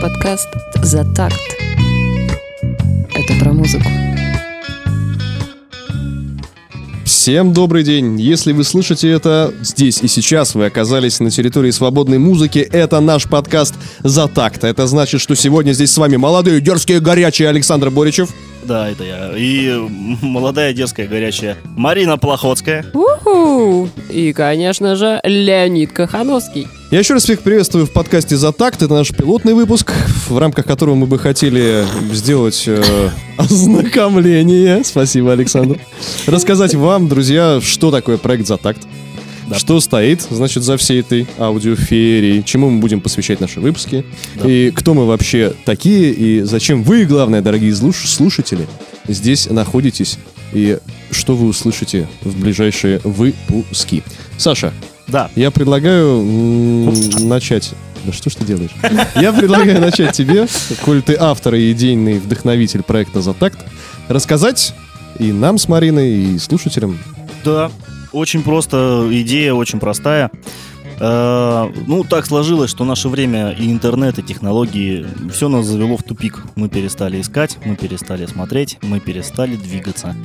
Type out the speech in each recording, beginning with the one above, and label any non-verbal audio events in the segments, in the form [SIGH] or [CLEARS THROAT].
Подкаст «За такт». Это про музыку. Всем добрый день! Если вы слышите это здесь и сейчас, вы оказались на территории свободной музыки, это наш подкаст «За такт». Это значит, что сегодня здесь с вами молодые, дерзкие, горячие Александр Боричев. Да, это я. И молодая, дерзкая, горячая Марина Плохотская. Уху! И, конечно же, Леонид Кахановский. Я еще раз всех приветствую в подкасте «За такт». Это наш пилотный выпуск, в рамках которого мы бы хотели сделать э, ознакомление. Спасибо, Александр. Рассказать вам, друзья, что такое проект «За такт». Да. Что стоит, значит, за всей этой аудиоферией, чему мы будем посвящать наши выпуски, Да. и кто мы вообще такие, и зачем вы, главное, дорогие слуш- слушатели, здесь находитесь, и что вы услышите в ближайшие выпуски. Саша, Да. я предлагаю начать. Да что ж ты делаешь? Я предлагаю начать тебе, коль ты автор и идейный вдохновитель проекта «За такт», рассказать и нам с Мариной, и слушателям. Да. Очень просто, идея очень простая. Э, Ну, так сложилось, что наше время и интернет, и технологии, все нас завело в тупик. Мы перестали искать, мы перестали смотреть, мы перестали двигаться.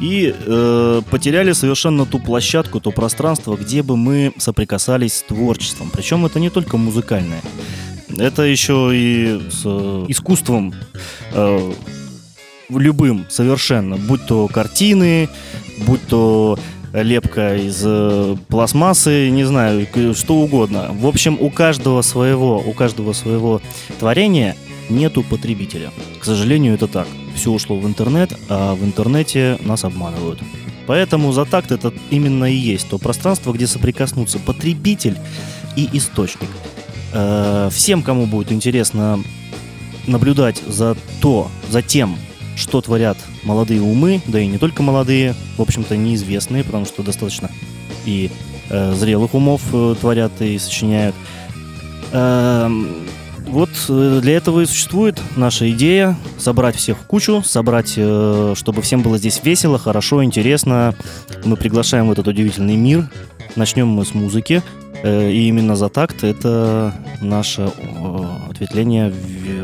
И э, потеряли совершенно ту площадку, то пространство, где бы мы соприкасались с творчеством. Причем это не только музыкальное. Это еще и с э, искусством э, любым совершенно, будь то картины, будь то лепка из э, пластмассы, не знаю, что угодно. В общем, у каждого своего, у каждого своего творения нету потребителя. К сожалению, это так. Все ушло в интернет, а в интернете нас обманывают. Поэтому за такт это именно и есть то пространство, где соприкоснутся потребитель и источник. Э, Всем, кому будет интересно наблюдать за то, за тем, что творят молодые умы, да и не только молодые, в общем-то неизвестные, потому что достаточно и э, зрелых умов э, творят и сочиняют. Эм, вот э, для этого и существует наша идея собрать всех в кучу, собрать, э, чтобы всем было здесь весело, хорошо, интересно. Мы приглашаем в этот удивительный мир. Начнем мы с музыки. Э, И именно за такт это наше ответвление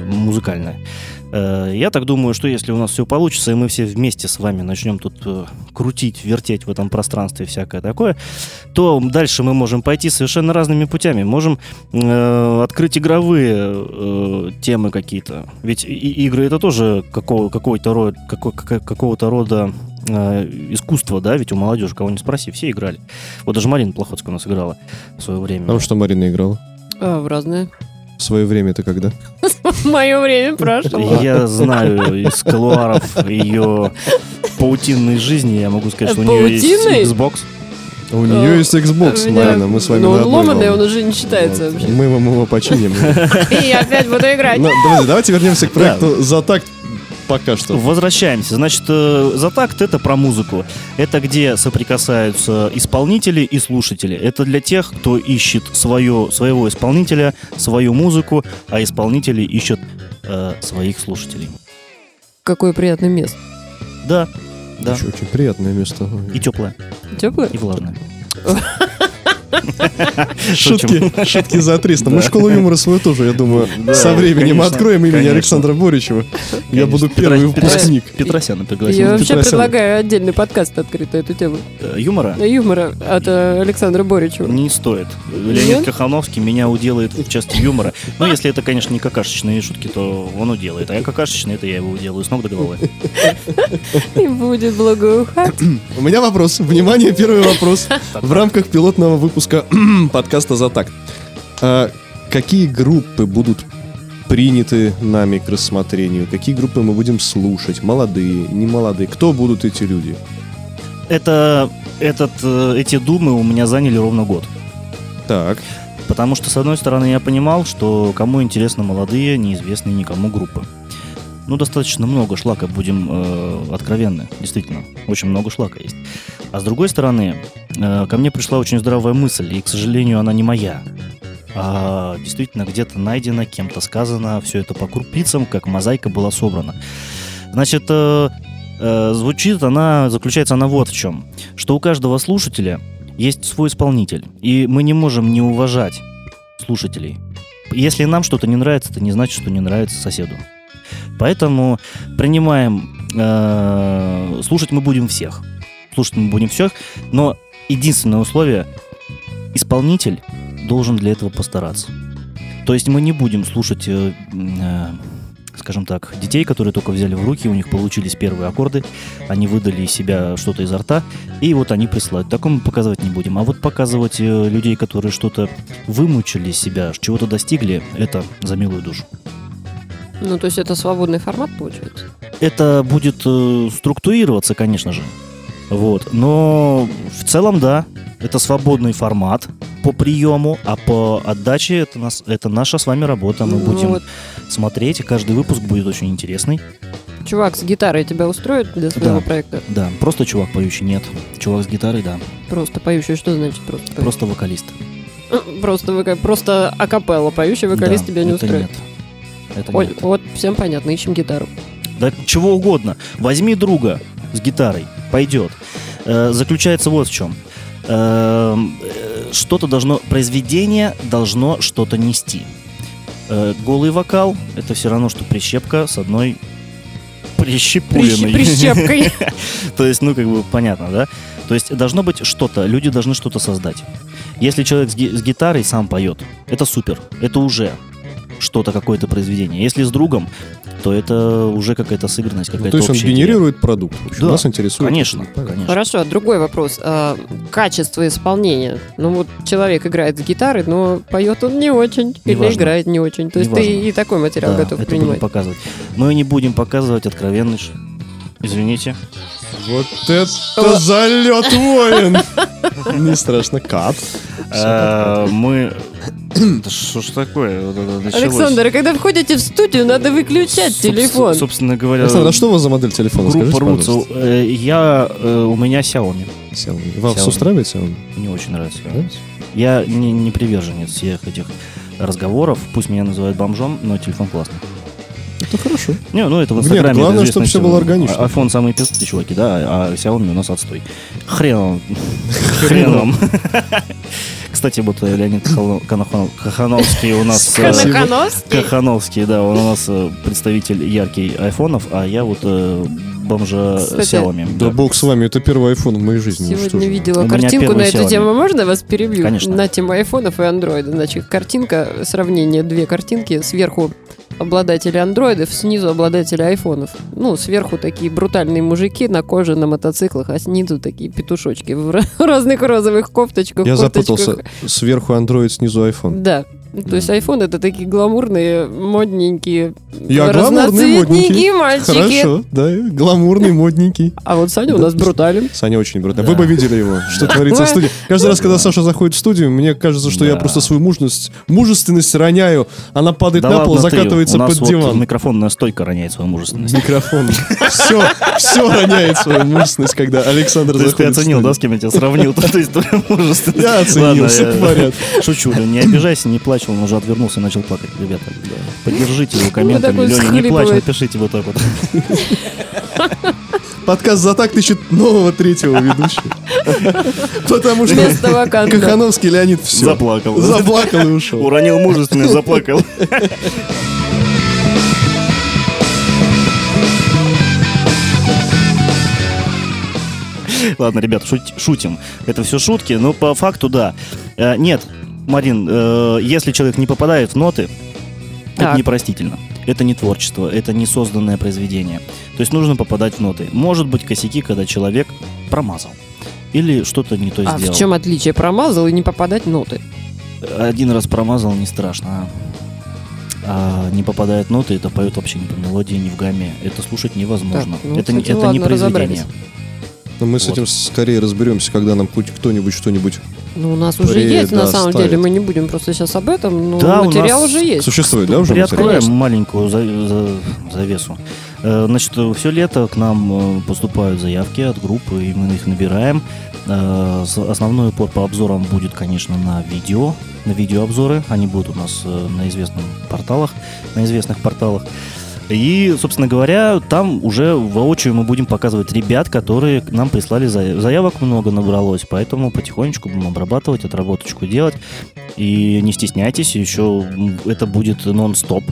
музыкальное. Э, Я так думаю, что если у нас все получится, и мы все вместе с вами начнем тут э, крутить, вертеть в этом пространстве всякое такое, то дальше мы можем пойти совершенно разными путями. Можем э, открыть игровые э, темы какие-то. Ведь и- игры это тоже какого, какой-то род, какой- кака- какого-то рода э, искусство, да, ведь у молодежи, кого не спроси, все играли. Вот даже Марина Плохотская у нас играла в свое время. Потому что Марина играла. А, в разное. В свое время это когда? Мое время прошло. Я знаю из колуаров ее паутинной жизни, я могу сказать, что у нее Паутинной? есть Xbox. А У нее есть Xbox, Марина, мы с вами Ну, он ломаный, он уже не считается вообще. Мы вам его починим. [LAUGHS] И я опять буду играть. Ну, давайте, давайте вернемся к проекту «За такт» пока что. Возвращаемся. Значит, э, за такт это про музыку. Это где соприкасаются исполнители и слушатели. Это для тех, кто ищет свое, своего исполнителя, свою музыку, а исполнители ищут э, своих слушателей. Какое приятное место. Да, да. Очень, очень приятное место. И теплое, Теплое? и влажное. [LAUGHS] [LAUGHS] Шутки, шутки за 300. Мы школу юмора свою тоже, я думаю, со временем откроем имени. Александра Боричева. Я буду первый выпускник. Петросяна пригласил. Я вообще предлагаю отдельный подкаст открыть на эту тему. Э, Юмора Юмора от э, Александра Боричева. не стоит. Леонид Нет? Кахановский меня уделает в части юмора. Но если это, конечно, не какашечные шутки, то он уделает. А я какашечный, это я его уделаю с ног до головы. [LAUGHS] И будет благоухать. У меня вопрос. Внимание, первый вопрос. В рамках пилотного выпуска [CLEARS THROAT] подкаста «За такт». А Какие группы будут приняты нами к рассмотрению? Какие группы мы будем слушать? Молодые, не молодые? Кто будут эти люди? Это, этот, э, эти думы у меня заняли ровно год. Так, Потому что, с одной стороны, я понимал, что кому интересны молодые, неизвестные никому группы. Ну, достаточно много шлака, будем э, откровенны. Действительно, очень много шлака есть. А с другой стороны, э, ко мне пришла очень здравая мысль, и, к сожалению, она не моя. А действительно где-то найдено, кем-то сказано, все это по крупицам, как мозаика была собрана. Значит, э, э, звучит она, заключается она вот в чем. Что у каждого слушателя есть свой исполнитель. И мы не можем не уважать слушателей. Если нам что-то не нравится, это не значит, что не нравится соседу. Поэтому принимаем, э, слушать мы будем всех. Слушать мы будем всех, но единственное условие, исполнитель должен для этого постараться. То есть мы не будем слушать, э, э, скажем так, детей, которые только взяли в руки, у них получились первые аккорды, они выдали из себя что-то изо рта, и вот они присылают. Такому мы показывать не будем. А вот показывать э, людей, которые что-то вымучили из себя, чего-то достигли, это за милую душу. Ну, то есть это свободный формат получается? Это будет э, структурироваться, конечно же. Вот. Но в целом, да, это свободный формат по приему, а по отдаче это, нас, это наша с вами работа. Мы Ну будем вот. смотреть, и каждый выпуск будет очень интересный. Чувак с гитарой тебя устроит для своего Да. проекта? Да, просто чувак поющий нет. Чувак с гитарой, да. Просто поющий, что значит просто поющий? Просто вокалист. Просто, вока- просто акапелла поющий вокалист Да, тебя не устроит? Нет. Это Ой, нет. вот всем понятно, ищем гитару. Да чего угодно. Возьми друга с гитарой, пойдет. Э, заключается вот в чем. Эм, э, что-то должно, произведение должно что-то нести. Э, голый вокал это все равно, что прищепка с одной прищепуленной. Прищ- Прищепкой. [LAUGHS] То есть, ну, как бы понятно, да? То есть должно быть что-то, люди должны что-то создать. Если человек с, ги- с гитарой сам поет, это супер, это уже что-то, какое-то произведение. Если с другом, то это уже какая-то сыгранность, Ну, какая-то то есть он общая идея. генерирует продукт. В общем, Да, нас интересует. Конечно, Понятно. конечно. Хорошо, а другой вопрос. А, качество исполнения. Ну вот человек играет с гитарой, но поет он не очень. Или Неважно. играет не очень. То есть ты Неважно. и такой материал Да, готов это принимать. будем показывать. Мы не будем показывать откровенный ш- Извините. Вот это залет воин! [LAUGHS] Не страшно. Кат. Э, Мы... [CLEARS THROAT] Да Что ж такое? Началось. Александр, а когда входите в студию, надо выключать телефон. Собственно говоря, Александр, а что у вас за модель телефона? группа пожалуйста. э, я, э, у меня Xiaomi. Xiaomi. Вас Xiaomi. устраивает Xiaomi? Мне очень нравится. Да? Я не, не приверженец всех этих разговоров. Пусть меня называют бомжом, но телефон классный. Это хорошо. Не, ну это в Нет, Инстаграме. главное, это известно чтобы всем. было органично. А- iPhone самый пиздатый, чуваки, да, а Xiaomi у нас отстой. Хрен вам. [LAUGHS] Кстати, вот э, Леонид Кахановский у нас... э, Спасибо. Канахановский? Кахановский, да, он у нас э, представитель яркий айфонов, а я вот бомжа Кстати, Xiaomi. Да бог с вами, это первый iPhone в моей жизни. Ну, Сегодня же. видела картинку на эту Xiaomi. тему. Можно вас перебью? Конечно. На тему айфонов и андроида. Значит, картинка, сравнение, две картинки. Сверху обладатели андроидов, снизу обладатели айфонов. Ну, сверху такие брутальные мужики на коже, на мотоциклах, а снизу такие петушочки в ра- [LAUGHS] разных розовых кофточках. Я курточках. запутался. Сверху Android, снизу iPhone. Да. То есть iPhone это такие гламурные, модненькие, Я гламурный, модненький. мальчики. Хорошо, да, гламурный, [LAUGHS] модненький. А вот Саня у нас брутален. Саня очень брутальный. Да. Вы бы видели его, что творится в студии. [LAUGHS] Каждый раз, когда Саша заходит в студию, мне кажется, что я просто свою мужность, мужественность роняю. Она падает Да на пол, ты, закатывается под диван. микрофонная стойка роняет свою мужественность. Микрофон. Все, все роняет свою мужественность, когда Александр ты заходит в оценил, да, с кем я тебя сравнил? [LAUGHS] То есть твою мужественность. Я оценил, Ладно, все порядке. Шучу, не обижайся, не плачь, он уже отвернулся и начал плакать. Ребята, поддержите его [LAUGHS] комментами. Леня, не плачь, напишите вот так вот. [LAUGHS] Подкаст «За так» ищет нового третьего ведущего. [LAUGHS] Потому что. Кахановский Леонид все. Заплакал. Заплакал и ушел. Уронил мужественность, заплакал. Ладно, ребят, шут- шутим. Это все шутки, но по факту да. Э, Нет, Марин, э, если человек не попадает в ноты, это Так. непростительно. Это не творчество, это не созданное произведение. То есть нужно попадать в ноты. Может быть косяки, когда человек промазал. Или что-то не то А сделал. в чем отличие? Промазал и не попадать в ноты. Один раз промазал, не страшно. а- А не попадает ноты, это поет вообще не по мелодии, не в гамме. Это слушать невозможно. Так, ну, это не- кстати, это не ладно, разобрались. произведение. Но мы с Вот. этим скорее разберемся, когда нам хоть кто-нибудь что-нибудь Ну, у нас уже есть, на самом деле. Мы не будем просто сейчас об этом, но Да, у материал нас уже есть. существует, да, уже? Приоткроем Конечно. маленькую за- за- завесу. Э, Значит, все лето к нам э, поступают заявки от группы, и мы их набираем. Э, Основной упор по обзорам будет, конечно, на видео, на видеообзоры. Они будут у нас на известных порталах, на известных порталах. И, собственно говоря, там уже воочию мы будем показывать ребят, которые нам прислали заяв- заявок много набралось, поэтому потихонечку будем обрабатывать, отработочку делать. И не стесняйтесь, еще это будет нон-стоп.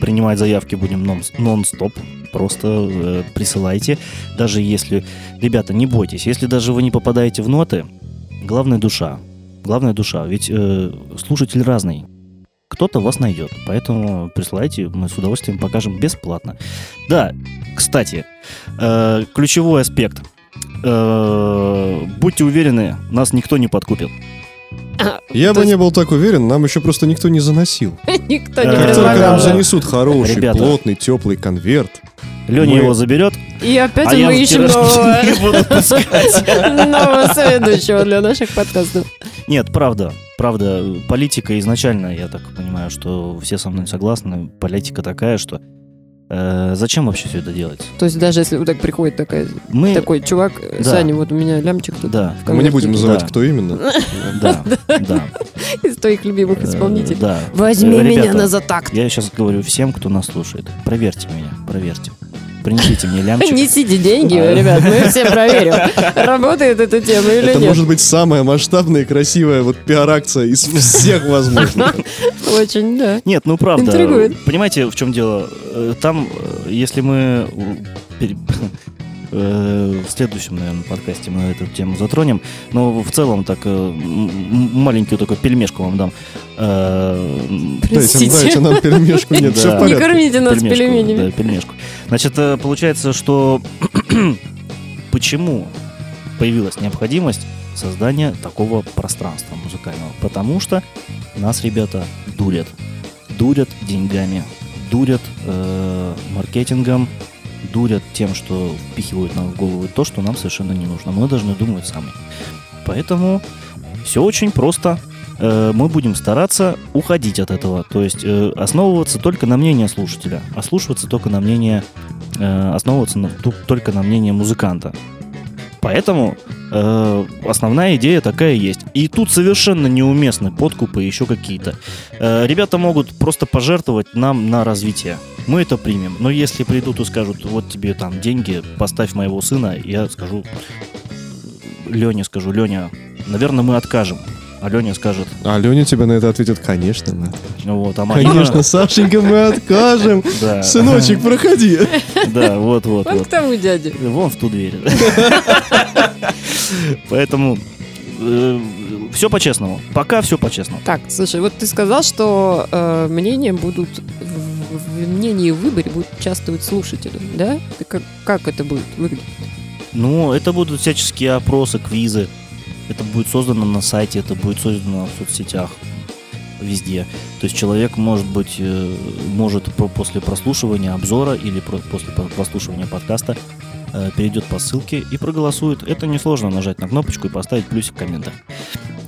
Принимать заявки будем нон- нон-стоп. Просто э, присылайте. Даже если... Ребята, не бойтесь. Если даже вы не попадаете в ноты, главная душа. Главная душа. Ведь э, слушатель разный. Кто-то вас найдет. Поэтому присылайте, мы с удовольствием покажем бесплатно. Да, кстати, э, ключевой аспект. Э, будьте уверены, нас никто не подкупит. Я То бы есть не был так уверен, нам еще просто никто не заносил. [LAUGHS] Никто не Как Как только нам занесут хороший, Ребята. плотный, теплый конверт, Леня Мы- его заберет, И опять а я мы ищем нового, [LAUGHS] [LAUGHS] нового соведущего для наших подкастов. Нет, правда, правда, политика изначально, я так понимаю, что все со мной согласны, политика такая, что э, зачем вообще все это делать? То есть даже если вот так приходит такая, Мы, такой чувак, Да. Саня, вот у меня лямчик тут да, мы не будем называть, Да. кто именно. [LAUGHS] да, да. из твоих любимых Э, исполнителей. Да. Возьми Э, меня на затакт. Я сейчас говорю всем, кто нас слушает, проверьте меня, проверьте. Принесите мне лямчик. Несите деньги, А. ребят, мы все [LAUGHS] проверим, работает эта тема или Это нет. может быть самая масштабная и красивая вот пиар-акция из всех [LAUGHS] возможных. Очень, да. Нет, ну правда. Интригует. Понимаете, в чем дело? Э, Там, э, если мы э, [LAUGHS] в следующем, наверное, подкасте мы эту тему затронем, но в целом так э, маленькую только пельмешку вам дам. Э, Дайте, Простите. дайте нам перемешку, нет, все в Да. Не кормите нас пельмешку, пельменями. да, пельмешку. Значит, э, получается, что [CLEARS THROAT] почему появилась необходимость создания такого пространства музыкального? Потому что нас ребята дурят. Дурят деньгами, дурят э, маркетингом, дурят тем, что впихивают нам в голову то, что нам совершенно не нужно. Мы должны думать сами. Поэтому все очень просто. Э, Мы будем стараться уходить от этого, то есть э, основываться только на мнение слушателя, ослушиваться только на мнение, э, основываться на- только на мнение музыканта. Поэтому э, основная идея такая есть. И тут совершенно неуместны подкупы и еще какие-то. Э, ребята могут просто пожертвовать нам на развитие. Мы это примем. Но если придут и скажут, вот тебе там деньги, поставь моего сына, я скажу, Лене скажу, Леня, наверное, мы откажем. А Леня скажет, А Леня тебе на это ответит, конечно, мы откажем». ну вот, а Марина... Конечно, [LAUGHS] Сашенька, мы откажем. Да, Сыночек, проходи. [LAUGHS] да, вот, вот, Вот вот. к тому дяде. Вон в ту дверь. [LAUGHS] Поэтому все по-честному. Пока все по-честному. Так, слушай, вот ты сказал, что э, мнения будут в, в мнении в выборе будут участвовать слушатели, да? Ты как, как это будет выглядеть? Ну, это будут всяческие опросы, квизы. Это будет создано на сайте, это будет создано в соцсетях, везде. То есть человек, может быть, э, может по- после прослушивания обзора или после по- прослушивания подкаста э, перейдет по ссылке и проголосует. Это несложно нажать на кнопочку и поставить плюсик в комментах.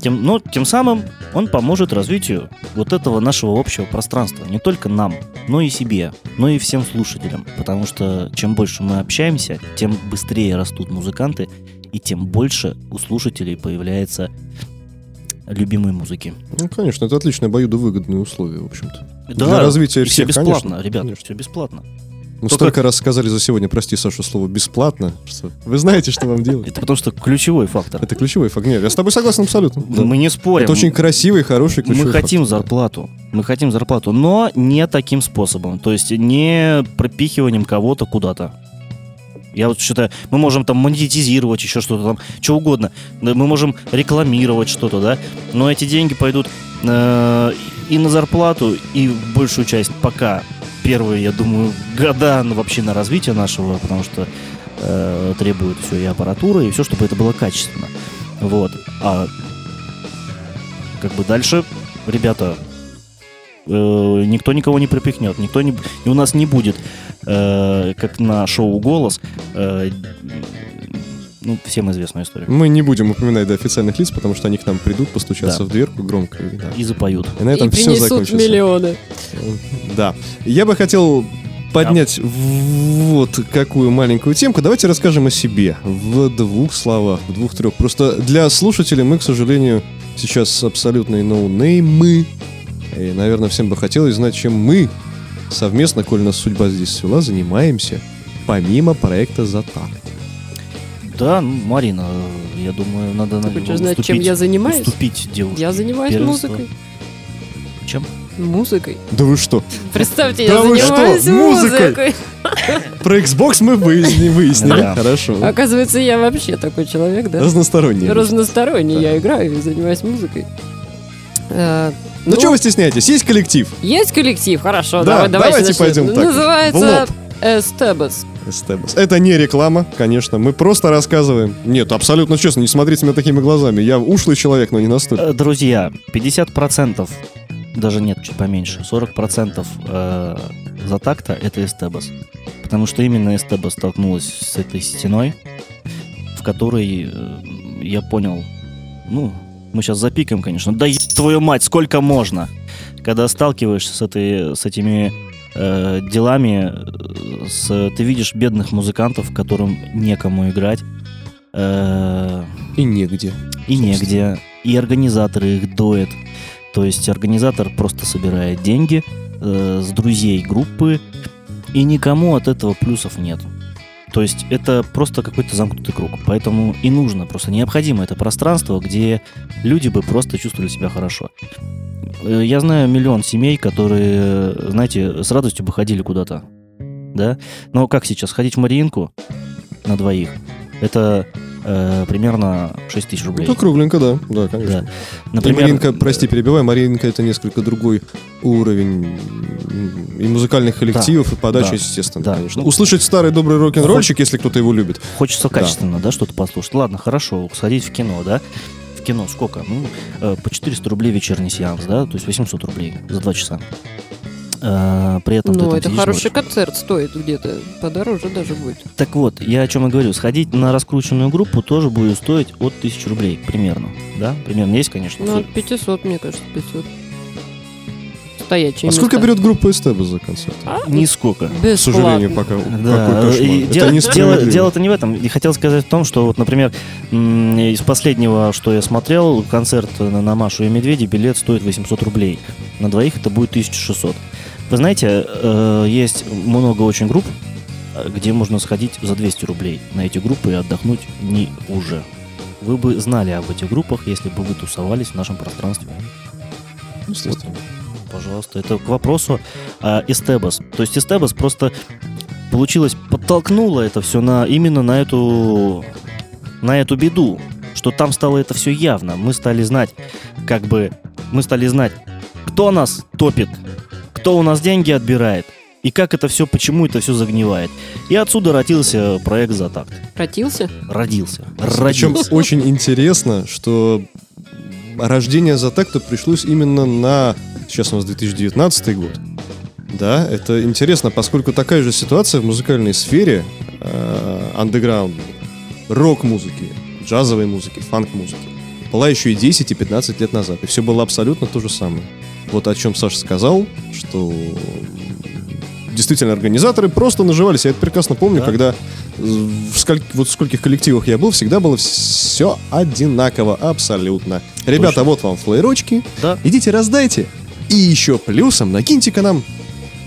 Тем, но тем самым он поможет развитию вот этого нашего общего пространства. Не только нам, но и себе, но и всем слушателям. Потому что чем больше мы общаемся, тем быстрее растут музыканты, и тем больше у слушателей появляется любимой музыки. Ну, конечно, это отличные обоюдовыгодные условия, в общем-то. Да, Для развития и все всех, бесплатно, конечно, ребят, конечно. все бесплатно. Мы Только- столько раз сказали за сегодня, прости, Саша, слово «бесплатно», что вы знаете, что вам делать. Это потому что ключевой фактор. Это ключевой факт. Нет, я с тобой согласен абсолютно. Да. Мы не спорим. Это очень красивый, хороший ключевой Мы хотим зарплату. Мы хотим зарплату, но не таким способом. То есть не пропихиванием кого-то куда-то. Я вот считаю, мы можем там монетизировать еще что-то там, что угодно. Мы можем рекламировать что-то, да. Но эти деньги пойдут э, и на зарплату, и большую часть пока первые, я думаю, года ну, вообще на развитие нашего, потому что э, требует все и аппаратура, и все, чтобы это было качественно. Вот. А как бы дальше, ребята, никто никого не пропихнет, никто не, и у нас не будет, э, как на шоу «Голос», э, ну, всем известную историю. Мы не будем упоминать до официальных лиц, потому что они к нам придут, постучатся Да. в дверку громко. И, да. И запоют. И на этом И все принесут закончится. миллионы. Да. Я бы хотел поднять вот какую маленькую темку. Давайте расскажем о себе в двух словах, в двух-трех. Просто для слушателей мы, к сожалению, сейчас абсолютные ноунеймы. И, наверное, всем бы хотелось знать, чем мы совместно, коль нас судьба здесь свела, занимаемся помимо проекта «Затак». Да, ну, Марина, я думаю, надо на Ты хочешь знать, чем я занимаюсь? Уступить девушке. Я занимаюсь Первенство. музыкой. Чем? Музыкой. Да вы что? Представьте, Да я вы что, занимаюсь музыкой? музыкой. Про Xbox мы выяснили, выяснили. Да. Хорошо. Оказывается, я вообще такой человек, да? Разносторонний. Разносторонний. Да. Я играю и занимаюсь музыкой. Э, Ну, чего вы стесняетесь? Есть коллектив. Есть коллектив, хорошо. Да, давай, давайте давайте пойдем так, Называется Эстебас. Стебус. Это не реклама, конечно. Мы просто рассказываем. Нет, абсолютно честно, не смотрите меня такими глазами. Я ушлый человек, но не настолько. Э, Друзья, 50%, даже нет, чуть поменьше, 40% э, за такта это Эстебас. Потому что именно Эстебас столкнулась с этой стеной, в которой э, я понял, ну, мы сейчас запикаем, конечно, да еб твою мать, сколько можно? Когда сталкиваешься с, этой, с этими э, делами, э, с, ты видишь бедных музыкантов, которым некому играть, э, И негде. и негде, и организаторы их доят. То есть организатор просто собирает деньги э, с друзей группы, и никому от этого плюсов нет. То есть это просто какой-то замкнутый круг. Поэтому и нужно, просто необходимо это пространство, где люди бы просто чувствовали себя хорошо. Э, Я знаю миллион семей, которые, знаете, с радостью бы ходили куда-то. Да? Но как сейчас? Ходить в Мариинку на двоих, это э, примерно 6 тысяч рублей. Ну, кругленько, да. Да, конечно. Да. И Например, Маринка, прости, перебивай, Маринка это несколько другой уровень и музыкальных коллективов, и подачи, да, естественно, да. конечно. Ну, Услышать старый добрый рок-н-ролльчик, если кто-то его любит. Хочется Да. качественно, да, что-то послушать. Ладно, хорошо, сходить в кино, да. В кино сколько? Ну, э, по 400 рублей вечерний сеанс, да, то есть 800 рублей за 2 часа. Э, При этом ты Ну, это хороший смотришь. концерт стоит где-то. Подороже даже будет. Так вот, я о чем и говорю. Сходить на раскрученную группу тоже будет стоить от 1000 рублей примерно, да? Примерно есть, конечно. Ну, от 500, мне кажется, 500. Стоячие А сколько места. берет группа Эстебас за концерт? А? Нисколько. К Бесплатно. сожалению, пока. Да, кошмар. и Это дело, дело, дело-то не в этом. И хотел сказать в том, что вот, например, из последнего, что я смотрел, концерт на, на Машу и Медведи, билет стоит 800 рублей. На двоих это будет 1600. Вы знаете, э, есть много очень групп, э, где можно сходить за 200 рублей на эти группы и отдохнуть не уже. Вы бы знали об этих группах, если бы вы тусовались в нашем пространстве. Естественно. Пожалуйста, это к вопросу а, Эстебас. То есть Эстебас просто получилось, подтолкнуло это все на, именно на эту, на эту беду, что там стало это все явно. Мы стали знать, как бы, мы стали знать, кто нас топит, кто у нас деньги отбирает, и как это все, почему это все загнивает. И отсюда родился проект «Затакт». Родился. Причем Родился. очень интересно, что рождение Затакта пришлось именно на... Сейчас у нас 2019 год. Да, это интересно, поскольку такая же ситуация в музыкальной сфере э, андеграундной, рок-музыки, джазовой музыки, фанк-музыки, была еще и 10, и 15 лет назад. И все было абсолютно то же самое. Вот о чем Саша сказал, что действительно организаторы просто наживались. Я это прекрасно помню, Да. когда в сколь- вот в скольких коллективах я был, всегда было все одинаково, абсолютно. Ребята, вот вам флеерочки, Да, идите раздайте. И еще плюсом накиньте-ка нам,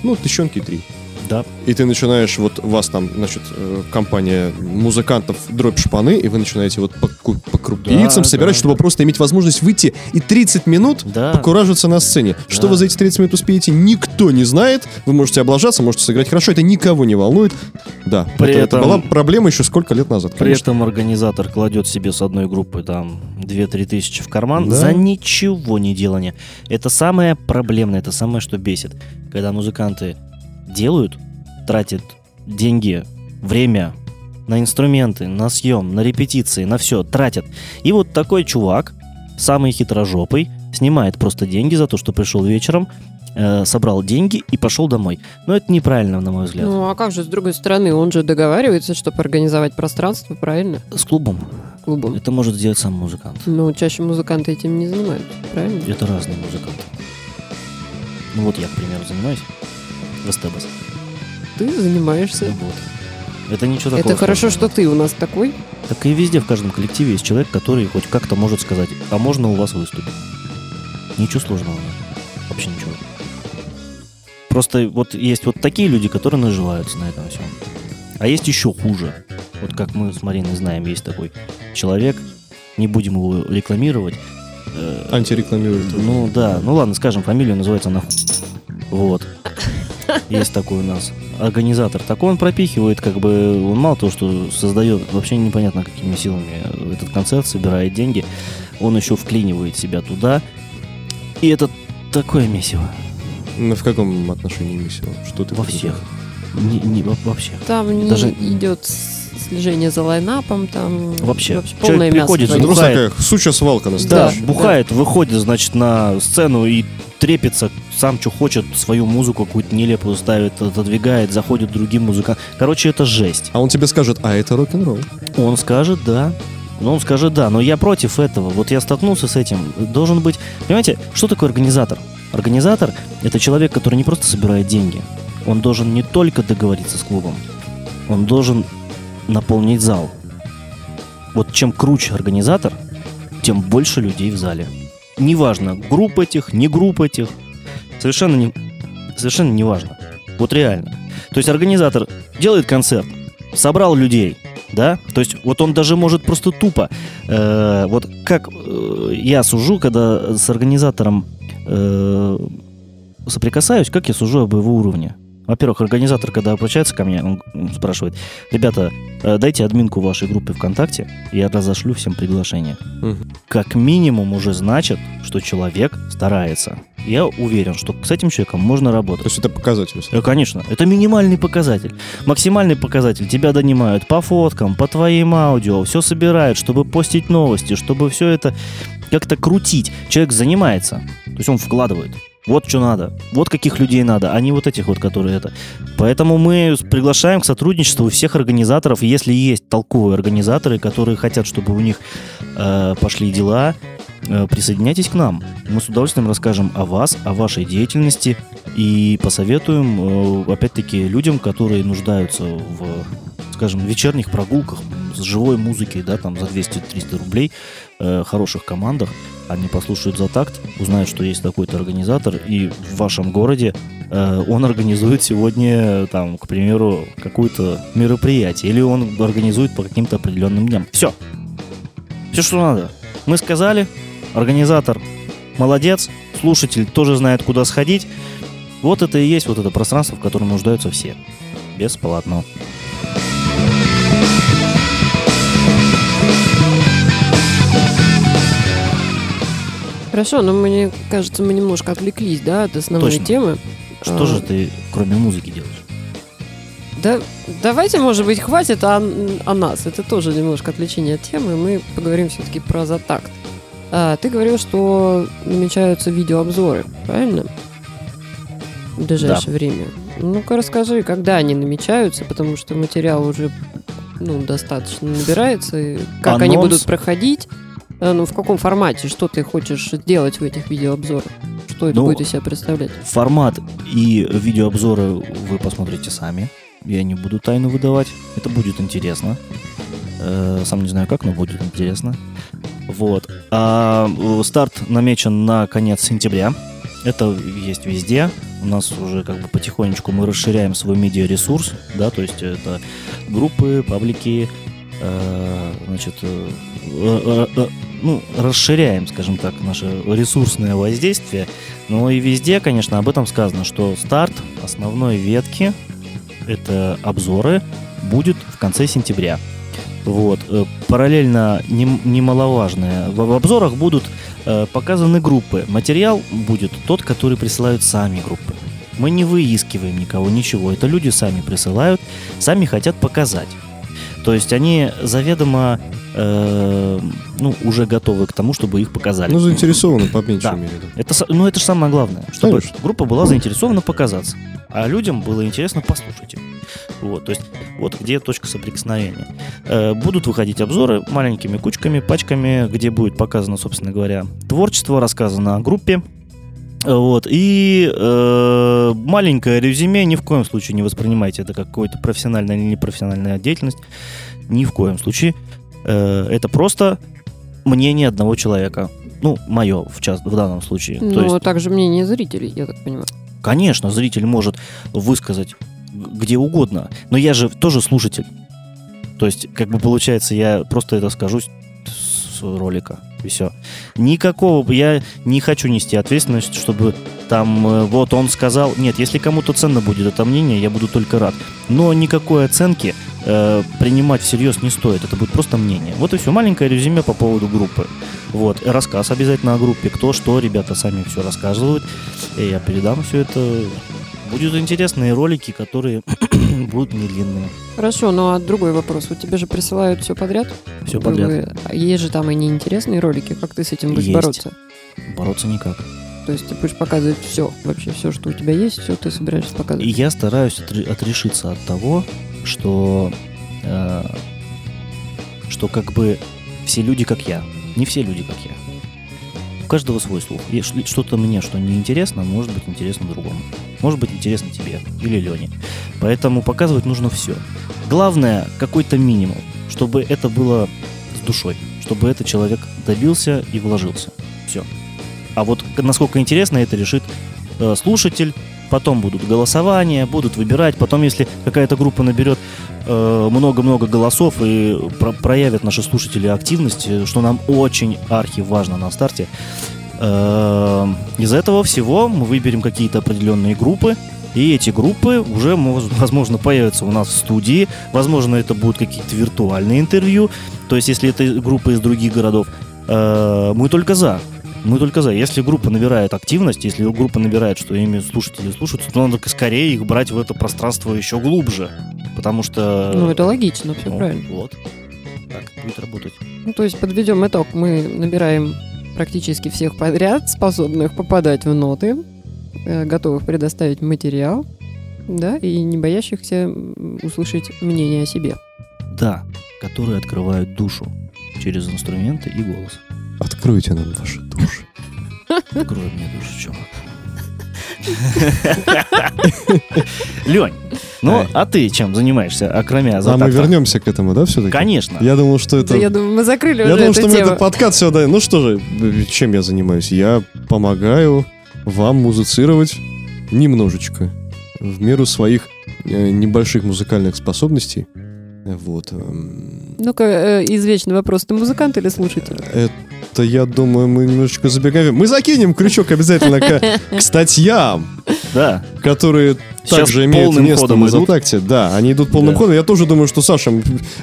ну, тыщенки три. Да. И ты начинаешь, вот у вас там, значит, э, компания музыкантов дробь шпаны, и вы начинаете вот по, по крупицам Да, собирать, да, чтобы просто иметь возможность выйти и 30 минут Да. покуражиться на сцене. Что Да. вы за эти 30 минут успеете, никто не знает. Вы можете облажаться, можете сыграть хорошо, это никого не волнует. Да, При это, это этом- была проблема еще сколько лет назад, При конечно. этом организатор кладет себе с одной группы там 2-3 тысячи в карман Да. за ничего не делание. Это самое проблемное, это самое, что бесит. Когда музыканты делают, тратят деньги, время на инструменты, на съем, на репетиции, на все, тратят. И вот такой чувак, самый хитрожопый, снимает просто деньги за то, что пришел вечером, э, собрал деньги и пошел домой. Но это неправильно, на мой взгляд. Ну, а как же, с другой стороны, он же договаривается, чтобы организовать пространство, правильно? С клубом Клубом. это может сделать сам музыкант. Но чаще музыканты этим не занимаются, правильно? Это разные музыканты. Ну вот я, к примеру, занимаюсь в СТБС. Ты занимаешься. Вот. Это ничего такого. Это хорошо, что ты у нас такой. Так и везде, в каждом коллективе есть человек, который хоть как-то может сказать, а можно у вас выступить? Ничего сложного нет. Вообще ничего. Просто вот есть вот такие люди, которые наживаются на этом всем. А есть еще хуже. Вот как мы с Мариной знаем, есть такой человек, не будем его рекламировать. Э, Антирекламирует. Ну да, ну ладно, скажем, фамилия называется нахуй. Вот. Есть такой у нас организатор. Так он пропихивает, как бы, он мало того, что создает вообще непонятно какими силами этот концерт, собирает деньги, он еще вклинивает себя туда. И это такое месиво. Ну, в каком отношении месиво? Что ты Во всех. Не, не, во, во всех. Там не Даже- идет слежение за лайнапом, там Вообще. полное Человек мясо приходит. Ну, просто Бухает. такая суча свалка на Да, настоящая. бухает, выходит, значит, на сцену и трепится, сам что хочет, свою музыку какую-то нелепую ставит, отодвигает, заходит другим музыкантам. Короче, это жесть. А он тебе скажет, а это рок-н-ролл. Он скажет да. Ну, он скажет да, но я против этого. Вот я столкнулся с этим. Должен быть... Понимаете, что такое организатор? Организатор — это человек, который не просто собирает деньги. Он должен не только договориться с клубом. Он должен наполнить зал. Вот чем круче организатор, тем больше людей в зале. Неважно, групп этих, не групп этих. Совершенно не, совершенно не важно. Вот реально. То есть организатор делает концерт, собрал людей, да? То есть вот он даже может просто тупо, э, вот как э, я сужу, когда с организатором э, соприкасаюсь, как я сужу об его уровне. Во-первых, организатор, когда обращается ко мне, он спрашивает, ребята, э, дайте админку вашей группы ВКонтакте, и я разошлю всем приглашение. Мгм. Как минимум уже значит, что человек старается. Я уверен, что с этим человеком можно То работать. есть это показатель. Э, Конечно, это минимальный показатель. Максимальный показатель. Тебя донимают по фоткам, по твоим аудио, все собирают, чтобы постить новости, чтобы все это как-то крутить. Человек занимается, то есть он вкладывает. Вот что надо, вот каких людей надо, а не вот этих вот, которые это. Поэтому мы приглашаем к сотрудничеству всех организаторов. Если есть толковые организаторы, которые хотят, чтобы у них э, пошли дела, присоединяйтесь к нам. Мы с удовольствием расскажем о вас, о вашей деятельности и посоветуем, э, опять-таки, людям, которые нуждаются в, скажем, вечерних прогулках с живой музыкой, да, там за 200-300 рублей, э, хороших командах. Они послушают за такт, узнают, что есть такой-то организатор, и в вашем городе э, он организует сегодня, там, к примеру, какое-то мероприятие, или он организует по каким-то определенным дням. Все. Все, что надо. Мы сказали, организатор молодец, слушатель тоже знает, куда сходить. Вот это и есть вот это пространство, в котором нуждаются все. Бесплатно. Хорошо, но мне кажется, мы немножко отвлеклись, да, от основной Точно. темы. Что А, же ты, кроме музыки, делаешь? Да, давайте, может быть, хватит о, о нас. Это тоже немножко отвлечение от темы. Мы поговорим все-таки про затакт. А, ты говорил, что намечаются видеообзоры, правильно? В ближайшее время. Ну-ка расскажи, когда они намечаются, потому что материал уже ну, достаточно набирается. и Как они Анонс. будут проходить? А, Ну, в каком формате? Что ты хочешь сделать в этих видеообзорах? Что это Ну, будет из себя представлять? Формат и видеообзоры вы посмотрите сами. Я не буду тайну выдавать. Это будет интересно. Э, Сам не знаю как, но будет интересно. Вот. А э, старт намечен на конец сентября. Это есть везде. У нас уже как бы потихонечку мы расширяем свой медиаресурс, да, то есть это группы, паблики, э, значит, э, э, э, ну, расширяем, скажем так, наше ресурсное воздействие. Но и везде, конечно, об этом сказано, что старт основной ветки, это обзоры, будет в конце сентября. Вот. э, Параллельно нем- немаловажное. В обзорах будут э, показаны группы. Материал будет тот, который присылают сами группы. Мы не выискиваем никого, ничего. Это люди сами присылают, сами хотят показать. То есть они заведомо э, ну, уже готовы к тому, чтобы их показали. Ну, заинтересованы, по меньшей Да. мере. да. Это, ну, это же самое главное, чтобы Конечно. группа была заинтересована показаться, а людям было интересно послушать их. Вот, то есть, вот где точка соприкосновения. Э, будут выходить обзоры маленькими кучками, пачками, где будет показано, собственно говоря, творчество, рассказано о группе. Э, Вот, и э, маленькое резюме, ни в коем случае не воспринимайте это как какой-то профессиональная или непрофессиональная деятельность. Ни в коем случае. Э, это просто мнение одного человека. Ну, мое, в, час, в данном случае. Ну, То есть, также мнение зрителей, я так понимаю. Конечно, зритель может высказать где угодно, но я же тоже слушатель. То есть, как бы получается, я просто это скажу с ролика, и все. Никакого, я не хочу нести ответственность, чтобы там, э, вот он сказал, нет, если кому-то ценно будет это мнение, я буду только рад. Но никакой оценки э, принимать всерьез не стоит, это будет просто мнение. Вот и все, маленькое резюме по поводу группы. Вот, рассказ обязательно о группе, кто что, ребята сами все рассказывают, и я передам все это. Будут интересные ролики, которые [CLEARS THROAT] будут не длинные. Хорошо, ну а другой вопрос. У тебя же присылают все подряд? Все подряд. А Есть же там и неинтересные ролики. Как ты с этим будешь Есть. бороться? Бороться никак. То есть ты будешь показывать все, вообще все, что у тебя есть, все ты собираешься И показывать. я стараюсь отре- отрешиться от того, что, э, что как бы все люди как я. Не все люди как я. Каждого свой слух. И что-то мне, что неинтересно, может быть интересно другому. Может быть интересно тебе или Лене. Поэтому показывать нужно все. Главное, какой-то минимум, чтобы это было с душой. Чтобы этот человек добился и вложился. Все. А вот насколько интересно это решит э, слушатель, потом будут голосования, будут выбирать, потом, если какая-то группа наберет э, много-много голосов и про- проявят наши слушатели активность, э, что нам очень архи важно на старте, э, из этого всего мы выберем какие-то определенные группы, и эти группы уже, мож- возможно, появятся у нас в студии, возможно, это будут какие-то виртуальные интервью, то есть, если это группа из других городов, мы только за. Мы только за. Если группа набирает активность, если группа набирает, что ими слушатели слушают, то надо скорее их брать в это пространство еще глубже. Потому что... Ну, это логично, все Ну, правильно. Вот. Так будет работать. Ну, то есть подведем итог. Мы набираем практически всех подряд, способных попадать в ноты, э, готовых предоставить материал, да, и не боящихся услышать мнение о себе. Да, которые открывают душу через инструменты и голос. Откройте нам ваши души. Открой мне душу, чувак. Лень, ну а ты чем занимаешься, окромя А мы вернемся к этому, да, все-таки? Конечно. Я думал, что это... Я думаю, мы закрыли Я думал, что мы этот подкаст все да. Ну что же, э, чем я занимаюсь? Я помогаю вам музицировать немножечко. В меру своих э, небольших музыкальных способностей. Э, Вот. эм, Ну-ка, э, извечный вопрос. Ты музыкант или слушатель? Это, я думаю, мы немножечко забегаем. Мы закинем крючок обязательно к, к статьям, Да. которые также имеют место на. Затакте. Да, они идут полным Да. ходом. Я тоже думаю, что, Саша,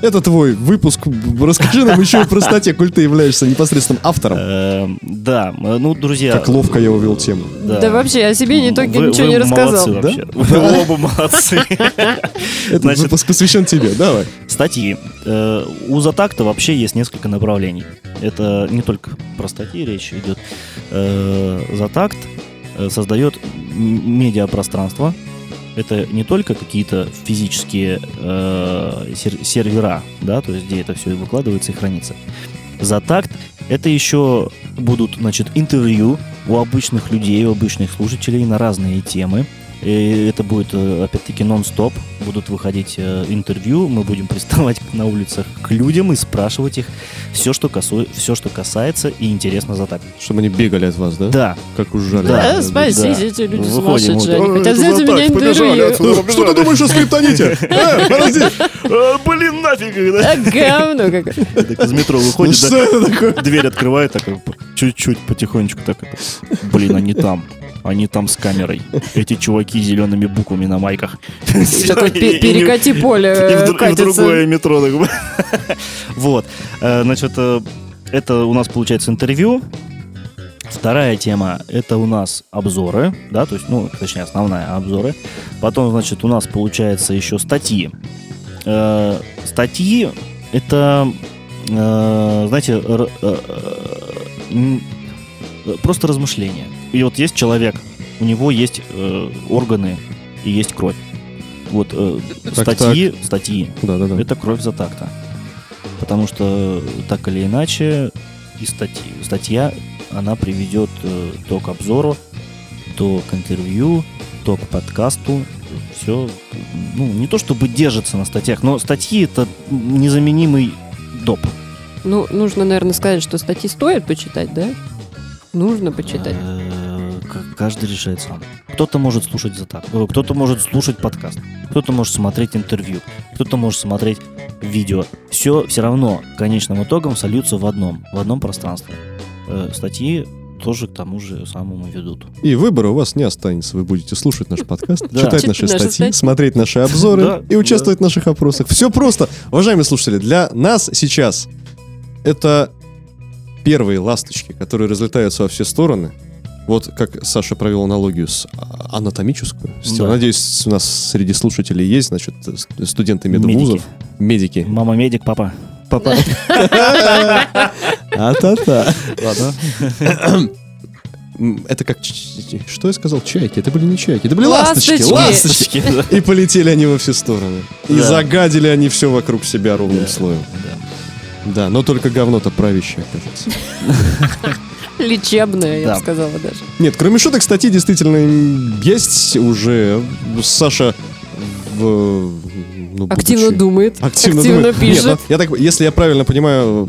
это твой выпуск. Расскажи нам еще и про статье, коль ты являешься непосредственным автором. Эм, Да, э, ну, друзья... Как ловко я увел тему. Да, вообще о себе не только ничего не рассказал. молодцы вообще. Вы оба молодцы. [LAUGHS] Этот выпуск посвящен тебе. Давай. Статьи. Э, У Затакта вообще есть несколько направлений. Это не только про статьи речь идет. Э, Затакт создает медиапространство. Это не только какие-то физические э, сер- сервера, да, то есть где это все выкладывается и хранится. Затакт это еще будут, значит, интервью у обычных людей, у обычных слушателей на разные темы. И это будет, э, опять-таки, нон-стоп. Будут выходить э, интервью, мы будем приставать на улицах к людям и спрашивать их все, что, касу... все, что касается и интересно за так. Чтобы они бегали от вас, да? Да, Как ужали. Да, Да, спасите, да. эти люди Выходим вот. сумасшедшие. Хотят взять у за меня интервью. Что ты думаешь о скриптоните? [LAUGHS] Э, подожди. Блин, нафиг! да? А говно какое. Из метро Ну выходит, дверь открывает, так э, чуть-чуть, потихонечку так это. Блин, они там. Они там с камерой. Эти чуваки с зелеными буквами на майках. Такой перекати поле и в, э, другое метро. [LAUGHS] Вот. Э, Значит, э, это у нас получается интервью. Вторая тема – это у нас обзоры, да, то есть, ну, точнее, основная обзоры. Потом, значит, у нас получается еще статьи. Э, Статьи – это, э, знаете, э, э, м, просто размышления. И вот есть человек, у него есть э, органы и есть кровь. Вот э, Так, статьи, статьи Да, да, да. это кровь за такта. Потому что так или иначе и статьи, статья, она приведет э, то к обзору, то к интервью, то к подкасту. Все, ну, не то чтобы держится на статьях, но статьи это незаменимый доп. Ну, нужно, наверное, сказать, что статьи стоит почитать, да? Нужно почитать. Э, Каждый решает сам. кто-то может слушать за так, э, кто-то может слушать подкаст, кто-то может смотреть интервью, кто-то может смотреть видео. Все все равно конечным итогом сольются в одном, в одном пространстве. Э, статьи тоже к тому же самому ведут. И выбора у вас не останется. Вы будете слушать наш подкаст, читать наши статьи, смотреть наши обзоры и участвовать в наших опросах. Все просто. Уважаемые слушатели, для нас сейчас это первые ласточки, которые разлетаются во все стороны. Вот как Саша провел аналогию с а, анатомическую. Да. Надеюсь, у нас среди слушателей есть, значит, с- студенты медвузов. Медики. Мама медик, папа. Папа. [LAUGHS] А-та-та. Ладно. Это как... Что я сказал? Чайки. Это были не чайки. Это были ласточки. Ласточки. Ласточки. И полетели они во все стороны. И Да. загадили они все вокруг себя ровным Да, слоем. да. Да, но только говно-то правящее, кажется. [LAUGHS] [LAUGHS] Лечебная, я Да. бы сказала даже. Нет, кроме шуток, статьи действительно есть уже. Саша в... ну, Активно будучи- думает, Активно, активно думает. пишет. Нет, ну, я так, если я правильно понимаю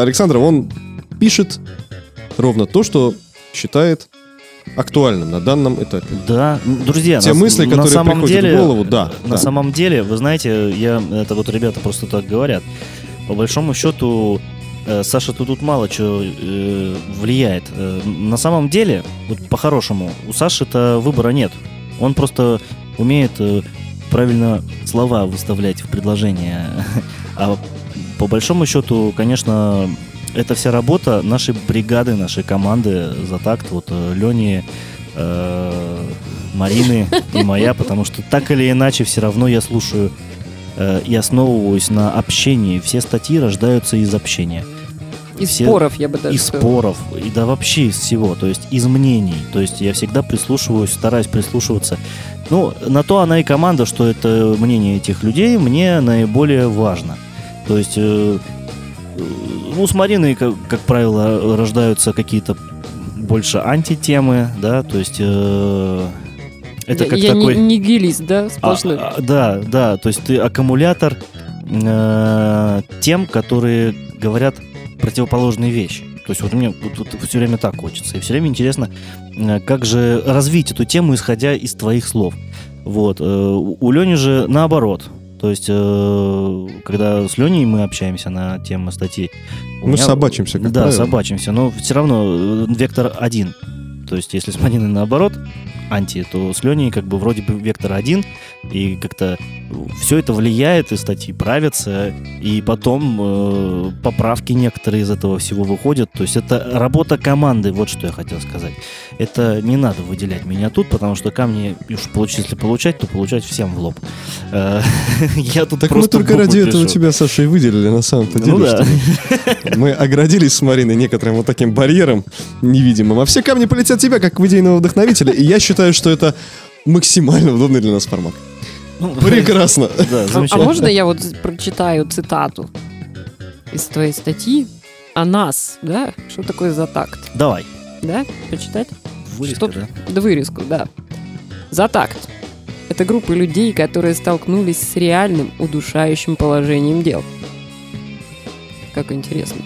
Александра, он пишет ровно то, что считает актуальным на данном этапе. Да, друзья, Те на, мысли, на которые самом приходят в деле, голову, да, На да. самом деле, вы знаете, я это вот ребята просто так говорят. По большому счету, э, Саша-то тут мало что влияет. Э, на самом деле, вот по-хорошему, у Саши-то выбора нет. Он просто умеет э, правильно слова выставлять в предложения. [LAUGHS] А по большому счету, конечно, это вся работа нашей бригады, нашей команды за такт, вот э, Лени, э, Марины и моя, потому что так или иначе все равно я слушаю э, и основываюсь на общении. Все статьи рождаются из общения, Из все- споров, я бы даже из сказала. споров, и да вообще из всего, то есть из мнений. То есть я всегда прислушиваюсь, стараюсь прислушиваться. Ну, на то она и команда, что это мнение этих людей мне наиболее важно. То есть, э, э, ну, с Мариной, как, как правило, рождаются какие-то больше антитемы, да, то есть э, это я как я такой... не, нигилист, да, А, сплошной. а, да, да, то есть ты аккумулятор э, тем, которые говорят противоположные вещи. То есть вот мне все время так хочется. И все время интересно, э, как же развить эту тему, исходя из твоих слов. Вот. э, У Лени же наоборот. То есть, э, когда с Леней мы общаемся на темы статьи... Мы меня- собачимся, как Да, правило. собачимся, но все равно вектор один. То есть, если с Мариной наоборот, анти, то с Леней как бы вроде бы вектор один, и как-то все это влияет, и статьи правятся, и потом э, поправки некоторые из этого всего выходят. То есть это работа команды, вот что я хотел сказать. Это не надо выделять меня тут, потому что камни, уж получ- если получать, то получать всем в лоб. Э, [LAUGHS] Я тут Так мы только ради этого тебя, Саша, и выделили на самом-то деле. Ну да. чтобы Мы оградились с Мариной некоторым вот таким барьером невидимым, а все камни полетят тебя, как в идейного вдохновителя, и я считаю, что это максимально удобный для нас формат. Ну, Прекрасно. [LAUGHS] Да, А- а, можно я вот прочитаю цитату из твоей статьи о нас, да? Что такое за такт, Давай. да? Почитать? Вырезка, Что- да? Да вырезку, да. За такт. Это группа людей, которые столкнулись с реальным удушающим положением дел. Как интересно.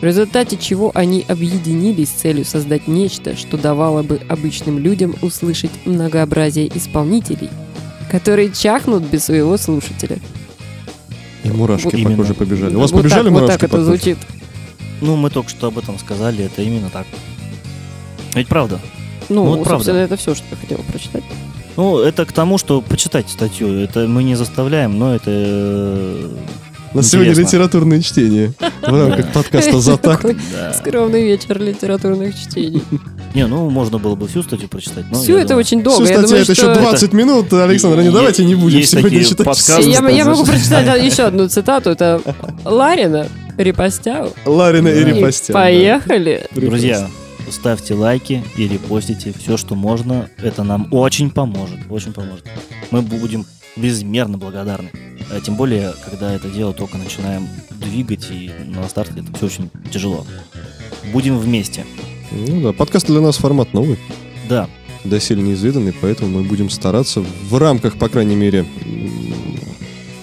В результате чего они объединились с целью создать нечто, что давало бы обычным людям услышать многообразие исполнителей, которые чахнут без своего слушателя. И мурашки Вот по именно. коже побежали. У вас вот побежали так, вот мурашки так по это звучит. Ну, мы только что об этом сказали, это именно так. Ведь правда. Ну, Ну, вот правда. это все, что я хотела прочитать. Ну, это к тому, что почитайте статью. Это мы не заставляем, но это... У нас сегодня литературное чтение в рамках подкаста «За так». [LAUGHS] Такой Да. скромный вечер литературных чтений. Не, ну, можно было бы всю статью прочитать. я это очень Всю долго. Я статью это еще 20 минут, Александр, не давайте не будем сегодня читать. всю Я, могу прочитать [LAUGHS] еще одну цитату. Это Ларина, Репостяу. Ларина и да. Поехали. Друзья, ставьте лайки и репостите все, что можно. Это нам очень поможет. Очень поможет. Мы будем безмерно благодарны. А Тем более, когда это дело только начинаем двигать, и на старте это все очень тяжело. Будем вместе. Ну да, подкаст для нас формат новый. Да, доселе неизведанный, поэтому мы будем стараться в рамках, по крайней мере, м,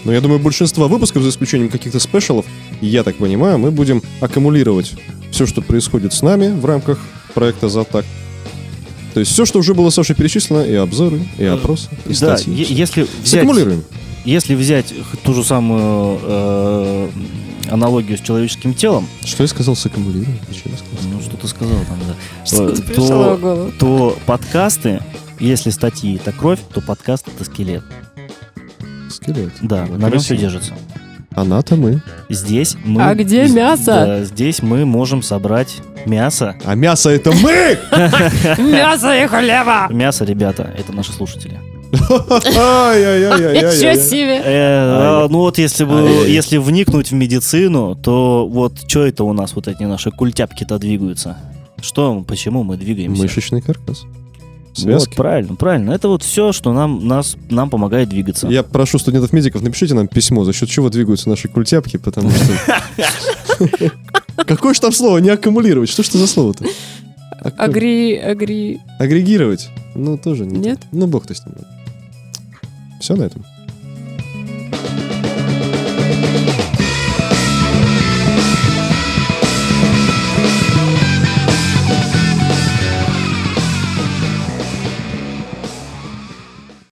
ну, я думаю, большинства выпусков, за исключением каких-то спешалов, я так понимаю, мы будем аккумулировать все, что происходит с нами в рамках проекта «Затак», То есть все, что уже было Саша перечислено, и обзоры, и опросы, и Да, статьи. е- если взять, если взять ту же самую э, аналогию с человеческим телом, Что я сказал саккумулируем? Ну что ты сказал там, да, Что-то э, то, то подкасты, если статьи это кровь, то подкаст это скелет. Скелет. Да, Вот на нем все красиво. Держится. Анатомы. Здесь мы... А где мясо? да, здесь мы можем собрать мясо. А мясо это мы! [LAUGHS] Мясо и хлеба! Мясо, ребята, это наши слушатели. Ничего себе! Э, ну вот если бы, если вникнуть в медицину, то вот что это у нас вот эти наши культяпки-то двигаются? Что, почему мы двигаемся? Мышечный каркас. Вот, Связки. правильно, правильно. Это вот все, что нам, нас, нам помогает двигаться. Я прошу студентов-медиков, напишите нам письмо, за счет чего двигаются наши культяпки, потому что... Какое же там слово? Не аккумулировать. Что ж это за слово-то? Агри... Агри... Агрегировать? Ну, тоже не. Нет? Ну, бог то с ним. Все на этом.